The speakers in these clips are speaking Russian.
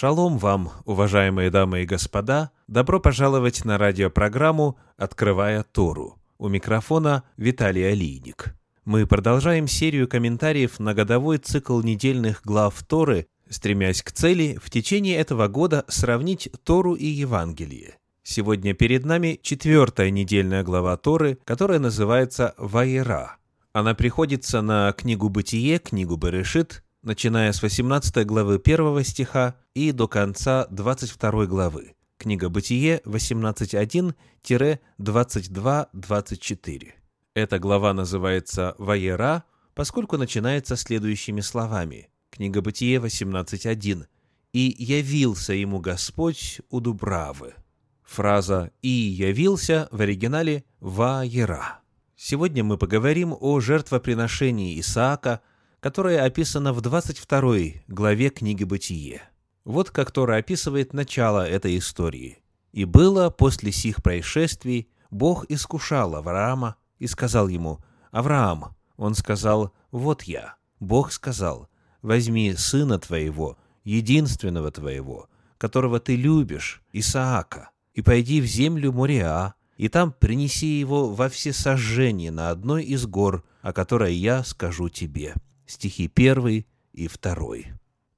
Шалом вам, уважаемые дамы и господа! Добро пожаловать на радиопрограмму «Открывая Тору». У микрофона Виталий Алийник. Мы продолжаем серию комментариев на годовой цикл недельных глав Торы, стремясь к цели в течение этого года сравнить Тору и Евангелие. Сегодня перед нами четвертая недельная глава Торы, которая называется «Ваера». Она приходится на книгу «Бытие», книгу «Берешит», начиная с 18 главы 1 стиха и до конца 22 главы. Книга Бытие 18.1-22.24. Эта глава называется «Ваера», поскольку начинается следующими словами. Книга Бытие 18.1. «И явился ему Господь у Дубравы». Фраза «и явился» в оригинале «Ваера». Сегодня мы поговорим о жертвоприношении Исаака – которая описана в 22 главе книги «Бытие». Вот как Тора описывает начало этой истории. «И было после сих происшествий, Бог искушал Авраама и сказал ему, «Авраам». Он сказал, «Вот я». Бог сказал, «Возьми сына твоего, единственного твоего, которого ты любишь, Исаака, и пойди в землю Мориа, и там принеси его во всесожжение на одной из гор, о которой я скажу тебе» стихи 1 и 2.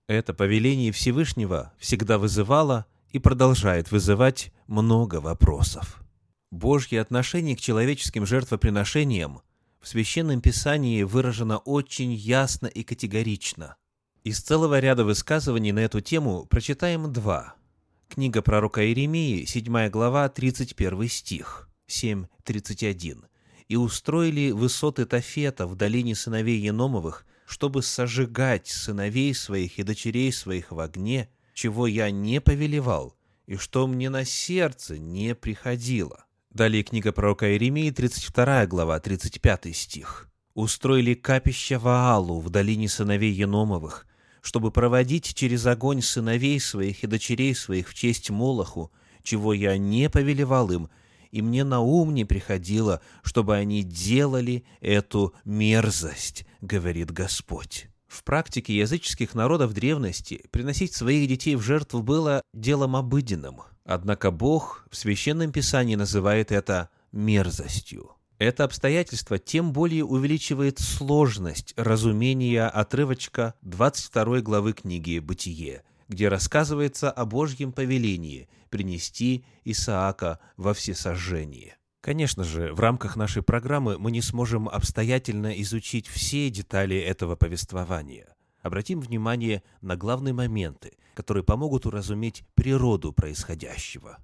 Это повеление Всевышнего всегда вызывало и продолжает вызывать много вопросов. Божье отношение к человеческим жертвоприношениям в Священном Писании выражено очень ясно и категорично. Из целого ряда высказываний на эту тему прочитаем два. Книга пророка Иеремии, 7 глава, 31 стих, 7.31. «И устроили высоты Тафета в долине сыновей Еномовых чтобы сожигать сыновей своих и дочерей своих в огне, чего я не повелевал, и что мне на сердце не приходило». Далее книга пророка Иеремии, 32 глава, 35 стих. «Устроили капище Ваалу в долине сыновей Еномовых, чтобы проводить через огонь сыновей своих и дочерей своих в честь Молоху, чего я не повелевал им, и мне на ум не приходило, чтобы они делали эту мерзость, говорит Господь. В практике языческих народов древности приносить своих детей в жертву было делом обыденным. Однако Бог в Священном Писании называет это мерзостью. Это обстоятельство тем более увеличивает сложность разумения отрывочка 22 главы книги «Бытие», где рассказывается о Божьем повелении принести Исаака во всесожжение. Конечно же, в рамках нашей программы мы не сможем обстоятельно изучить все детали этого повествования. Обратим внимание на главные моменты, которые помогут уразуметь природу происходящего.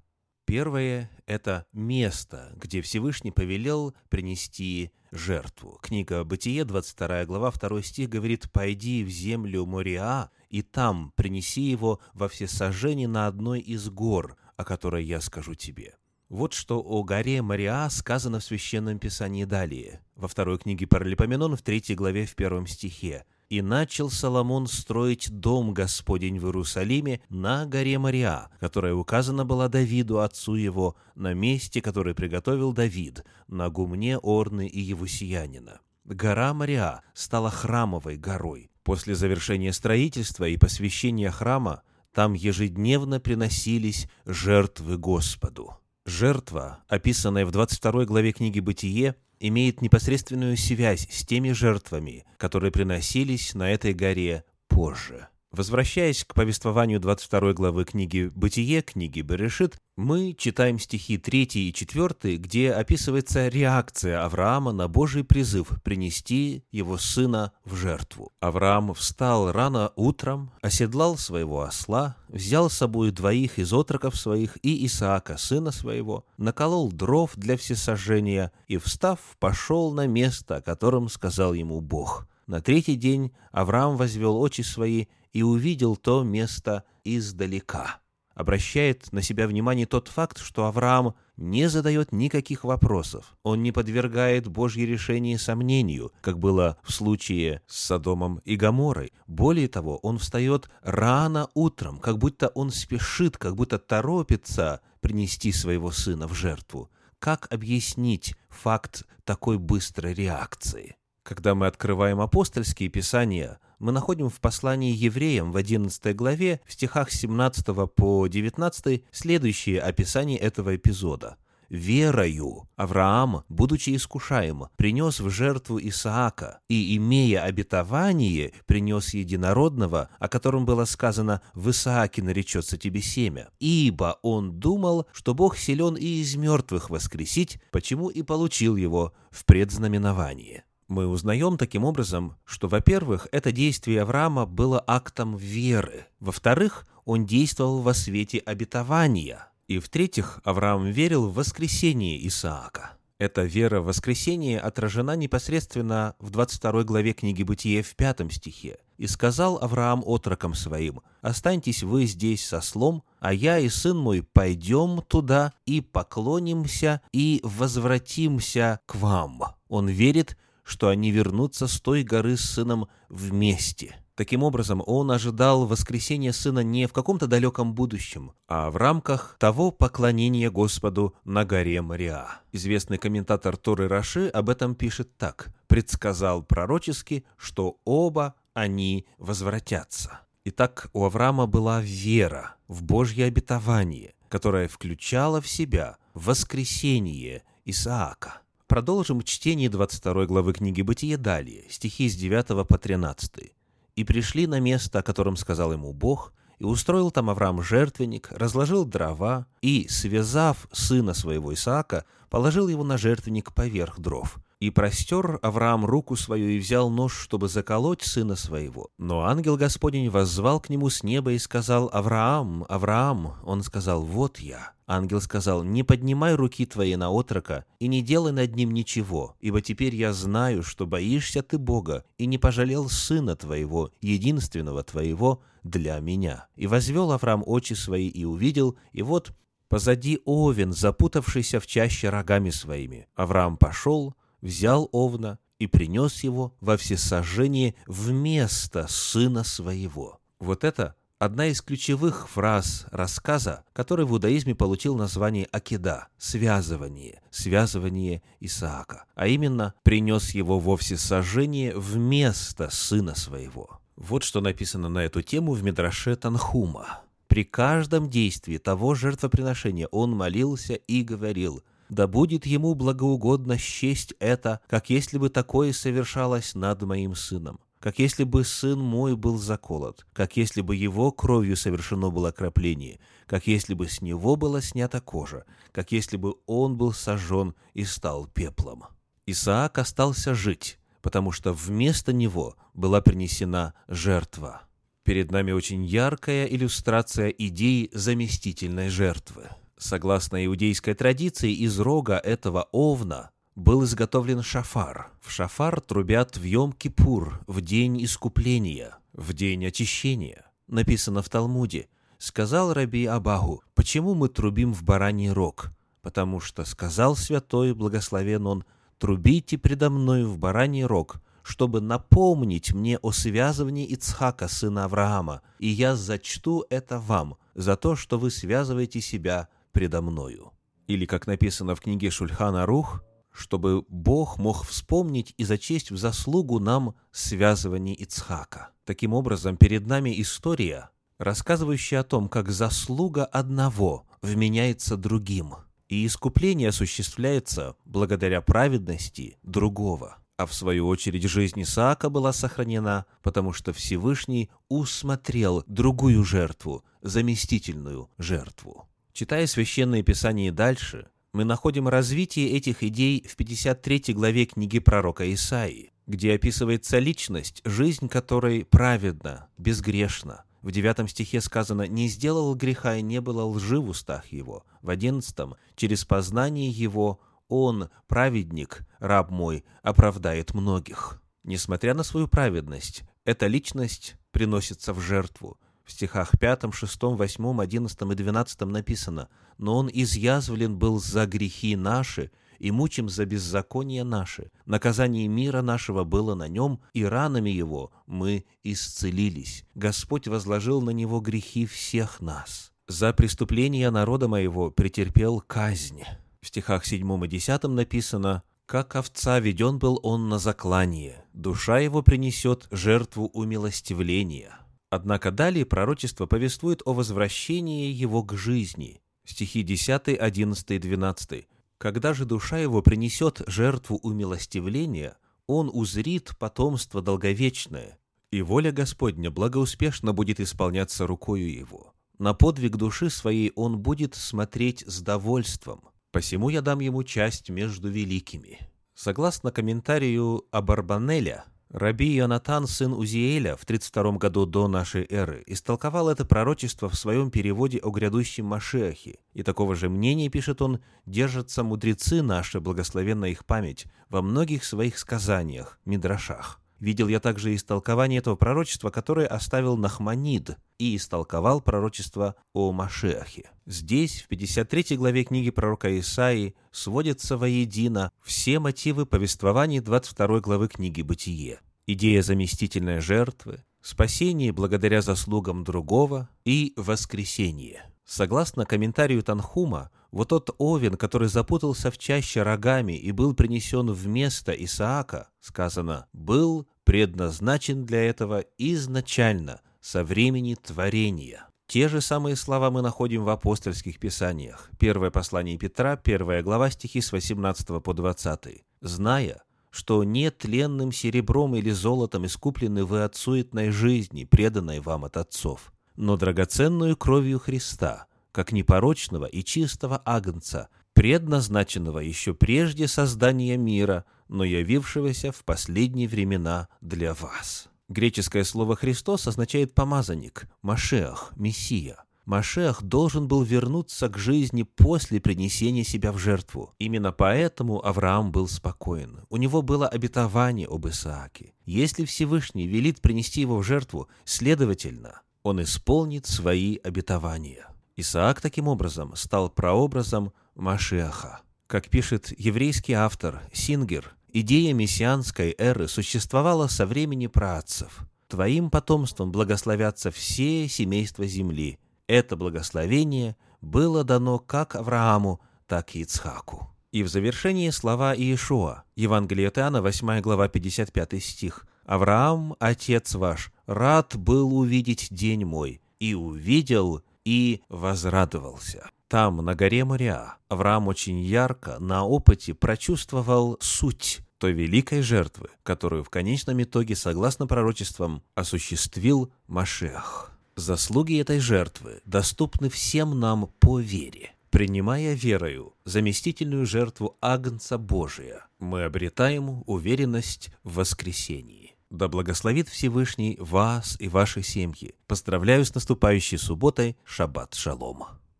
Первое – это место, где Всевышний повелел принести жертву. Книга «Бытие», 22 глава, 2 стих говорит «Пойди в землю Мориа, и там принеси его во всесожжение на одной из гор, о которой я скажу тебе». Вот что о горе Мариа сказано в Священном Писании далее, во второй книге Паралипоменон, в третьей главе, в первом стихе. «И начал Соломон строить дом Господень в Иерусалиме на горе Мариа, которая указана была Давиду, отцу его, на месте, которое приготовил Давид, на гумне Орны и Евусиянина. Гора Мариа стала храмовой горой. После завершения строительства и посвящения храма там ежедневно приносились жертвы Господу. Жертва, описанная в 22 главе книги «Бытие», имеет непосредственную связь с теми жертвами, которые приносились на этой горе позже. Возвращаясь к повествованию 22 главы книги «Бытие», книги «Берешит», мы читаем стихи 3 и 4, где описывается реакция Авраама на Божий призыв принести его сына в жертву. Авраам встал рано утром, оседлал своего осла, взял с собой двоих из отроков своих и Исаака, сына своего, наколол дров для всесожжения и, встав, пошел на место, о котором сказал ему Бог. На третий день Авраам возвел очи свои и увидел то место издалека. Обращает на себя внимание тот факт, что Авраам не задает никаких вопросов. Он не подвергает Божье решение сомнению, как было в случае с Содомом и Гоморой. Более того, он встает рано утром, как будто он спешит, как будто торопится принести своего сына в жертву. Как объяснить факт такой быстрой реакции? Когда мы открываем апостольские писания, мы находим в послании евреям в 11 главе, в стихах 17 по 19 следующее описание этого эпизода – верою Авраам, будучи искушаем, принес в жертву Исаака, и, имея обетование, принес единородного, о котором было сказано «в Исааке наречется тебе семя». Ибо он думал, что Бог силен и из мертвых воскресить, почему и получил его в предзнаменовании. Мы узнаем таким образом, что, во-первых, это действие Авраама было актом веры, во-вторых, он действовал во свете обетования – и в-третьих, Авраам верил в воскресение Исаака. Эта вера в воскресение отражена непосредственно в 22 главе книги Бытия в 5 стихе. «И сказал Авраам отрокам своим, «Останьтесь вы здесь со слом, а я и сын мой пойдем туда и поклонимся и возвратимся к вам». Он верит, что они вернутся с той горы с сыном вместе. Таким образом, он ожидал воскресения Сына не в каком-то далеком будущем, а в рамках того поклонения Господу на горе Мариа. Известный комментатор Торы Раши об этом пишет так. «Предсказал пророчески, что оба они возвратятся». Итак, у Авраама была вера в Божье обетование, которая включала в себя воскресение Исаака. Продолжим чтение 22 главы книги Бытия далее, стихи с 9 по 13 и пришли на место, о котором сказал ему Бог, и устроил там Авраам жертвенник, разложил дрова и, связав сына своего Исаака, положил его на жертвенник поверх дров. И простер Авраам руку свою и взял нож, чтобы заколоть сына своего. Но ангел Господень воззвал к нему с неба и сказал, «Авраам, Авраам!» Он сказал, «Вот я». Ангел сказал, «Не поднимай руки твои на отрока и не делай над ним ничего, ибо теперь я знаю, что боишься ты Бога и не пожалел сына твоего, единственного твоего, для меня». И возвел Авраам очи свои и увидел, и вот позади овен, запутавшийся в чаще рогами своими. Авраам пошел, взял овна и принес его во всесожжение вместо сына своего. Вот это одна из ключевых фраз рассказа, который в иудаизме получил название Акида – связывание, связывание Исаака, а именно принес его во всесожжение вместо сына своего. Вот что написано на эту тему в Медраше Танхума. При каждом действии того жертвоприношения он молился и говорил – да будет ему благоугодно счесть это, как если бы такое совершалось над моим сыном, как если бы сын мой был заколот, как если бы его кровью совершено было окропление, как если бы с него была снята кожа, как если бы он был сожжен и стал пеплом. Исаак остался жить, потому что вместо него была принесена жертва. Перед нами очень яркая иллюстрация идеи заместительной жертвы. Согласно иудейской традиции, из рога этого овна был изготовлен шафар. В шафар трубят в Йом-Кипур, в день искупления, в день очищения. Написано в Талмуде. Сказал раби Абаху, почему мы трубим в бараний рог? Потому что сказал святой, благословен он, трубите предо мною в бараний рог, чтобы напомнить мне о связывании Ицхака, сына Авраама, и я зачту это вам за то, что вы связываете себя предо мною. Или, как написано в книге Шульхана Рух, чтобы Бог мог вспомнить и зачесть в заслугу нам связывание Ицхака. Таким образом, перед нами история, рассказывающая о том, как заслуга одного вменяется другим, и искупление осуществляется благодаря праведности другого. А в свою очередь жизнь Исаака была сохранена, потому что Всевышний усмотрел другую жертву, заместительную жертву. Читая Священное Писание дальше, мы находим развитие этих идей в 53 главе книги пророка Исаии, где описывается личность, жизнь которой праведна, безгрешна. В 9 стихе сказано «Не сделал греха и не было лжи в устах его». В 11 «Через познание его он, праведник, раб мой, оправдает многих». Несмотря на свою праведность, эта личность приносится в жертву, в стихах 5, 6, 8, 11 и 12 написано «Но он изъязвлен был за грехи наши, и мучим за беззаконие наши. Наказание мира нашего было на нем, и ранами его мы исцелились. Господь возложил на него грехи всех нас. За преступление народа моего претерпел казнь». В стихах 7 и 10 написано Как овца веден был он на заклание, душа его принесет жертву умилостивления. Однако далее пророчество повествует о возвращении его к жизни. Стихи 10, 11, 12. «Когда же душа его принесет жертву умилостивления, он узрит потомство долговечное, и воля Господня благоуспешно будет исполняться рукою его. На подвиг души своей он будет смотреть с довольством. Посему я дам ему часть между великими». Согласно комментарию Абарбанеля, Раби Йонатан, сын Узиэля, в 32 году до нашей эры, истолковал это пророчество в своем переводе о грядущем Машиахе, и такого же мнения, пишет он, держатся мудрецы наши, благословенна их память, во многих своих сказаниях, мидрашах. Видел я также истолкование этого пророчества, которое оставил Нахманид, и истолковал пророчество о Машеахе. Здесь, в 53 главе книги пророка Исаии, сводятся воедино все мотивы повествований 22 главы книги «Бытие». Идея заместительной жертвы, спасение благодаря заслугам другого и воскресение. Согласно комментарию Танхума, вот тот овен, который запутался в чаще рогами и был принесен вместо Исаака, сказано, был предназначен для этого изначально, со времени творения. Те же самые слова мы находим в апостольских писаниях. Первое послание Петра, первая глава, стихи с 18 по 20. «Зная, что не тленным серебром или золотом искуплены вы от суетной жизни, преданной вам от отцов, но драгоценную кровью Христа, как непорочного и чистого агнца, предназначенного еще прежде создания мира, но явившегося в последние времена для вас. Греческое слово «Христос» означает «помазанник», «машеах», «мессия». Машех должен был вернуться к жизни после принесения себя в жертву. Именно поэтому Авраам был спокоен. У него было обетование об Исааке. Если Всевышний велит принести его в жертву, следовательно, он исполнит свои обетования. Исаак таким образом стал прообразом Машиаха. Как пишет еврейский автор Сингер, идея мессианской эры существовала со времени праотцев. Твоим потомством благословятся все семейства земли. Это благословение было дано как Аврааму, так и Ицхаку. И в завершении слова Иешуа, Евангелие от Иоанна, 8 глава, 55 стих. «Авраам, отец ваш, рад был увидеть день мой, и увидел, и возрадовался. Там, на горе Мориа, Авраам очень ярко, на опыте прочувствовал суть той великой жертвы, которую в конечном итоге, согласно пророчествам, осуществил Машех. Заслуги этой жертвы доступны всем нам по вере. Принимая верою заместительную жертву Агнца Божия, мы обретаем уверенность в воскресении. Да благословит Всевышний вас и ваши семьи. Поздравляю с наступающей субботой. Шаббат шалом.